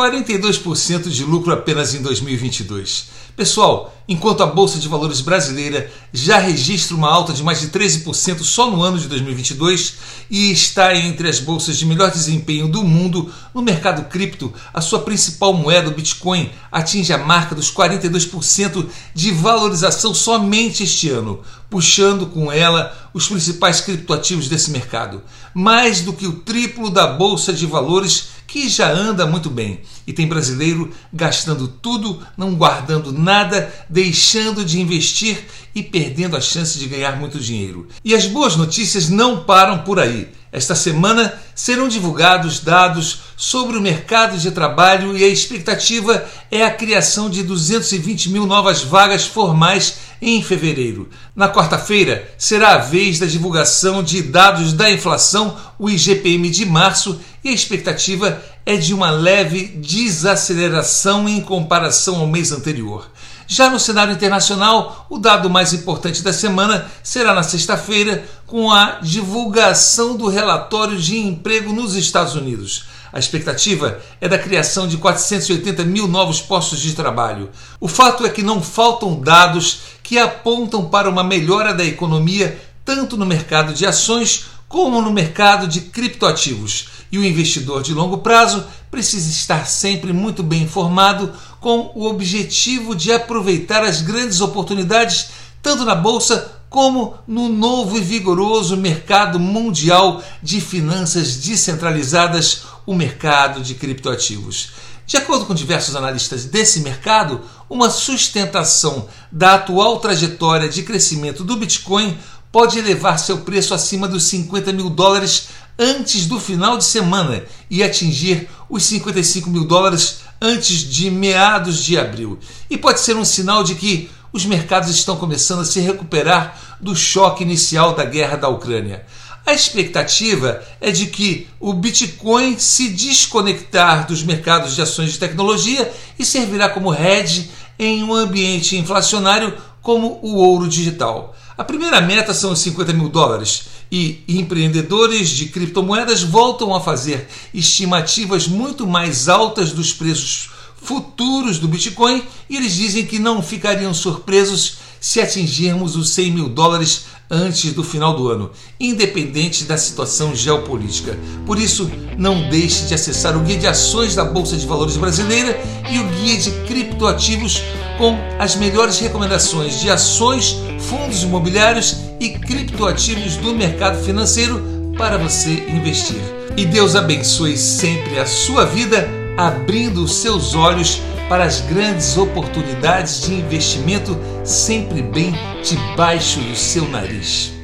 42% de lucro apenas em 2022. Pessoal, enquanto a Bolsa de Valores brasileira já registra uma alta de mais de 13% só no ano de 2022 e está entre as bolsas de melhor desempenho do mundo, no mercado cripto, a sua principal moeda, o Bitcoin, atinge a marca dos 42% de valorização somente este ano, puxando com ela os principais criptoativos desse mercado, mais do que o triplo da Bolsa de Valores que já anda muito bem. E tem brasileiro gastando tudo, não guardando nada, deixando de investir e perdendo a chance de ganhar muito dinheiro. E as boas notícias não param por aí. Esta semana serão divulgados dados sobre o mercado de trabalho e a expectativa é a criação de 220 mil novas vagas formais em fevereiro. Na quarta-feira será a vez da divulgação de dados da inflação, o IGPM de março, e a expectativa é de uma leve desaceleração em comparação ao mês anterior. Já no cenário internacional, o dado mais importante da semana será na sexta-feira, com a divulgação do relatório de emprego nos Estados Unidos. A expectativa é da criação de 480 mil novos postos de trabalho. O fato é que não faltam dados que apontam para uma melhora da economia tanto no mercado de ações como no mercado de criptoativos. E o investidor de longo prazo precisa estar sempre muito bem informado com o objetivo de aproveitar as grandes oportunidades tanto na bolsa como no novo e vigoroso mercado mundial de finanças descentralizadas, o mercado de criptoativos. De acordo com diversos analistas desse mercado, uma sustentação da atual trajetória de crescimento do Bitcoin pode elevar seu preço acima dos 50 mil dólares antes do final de semana e atingir os 55 mil dólares antes de meados de abril. E pode ser um sinal de que os mercados estão começando a se recuperar do choque inicial da guerra da Ucrânia. A expectativa é de que o Bitcoin se desconectar dos mercados de ações de tecnologia e servirá como hedge em um ambiente inflacionário como o ouro digital. A primeira meta são os 50 mil dólares e empreendedores de criptomoedas voltam a fazer estimativas muito mais altas dos preços futuros do Bitcoin e eles dizem que não ficariam surpresos se atingirmos os 100 mil dólares antes do final do ano, independente da situação geopolítica. Por isso, não deixe de acessar o Guia de Ações da Bolsa de Valores Brasileira e o Guia de Criptoativos com as melhores recomendações de ações, fundos imobiliários e criptoativos do mercado financeiro para você investir. E Deus abençoe sempre a sua vida, abrindo seus olhos para as grandes oportunidades de investimento sempre bem debaixo do seu nariz.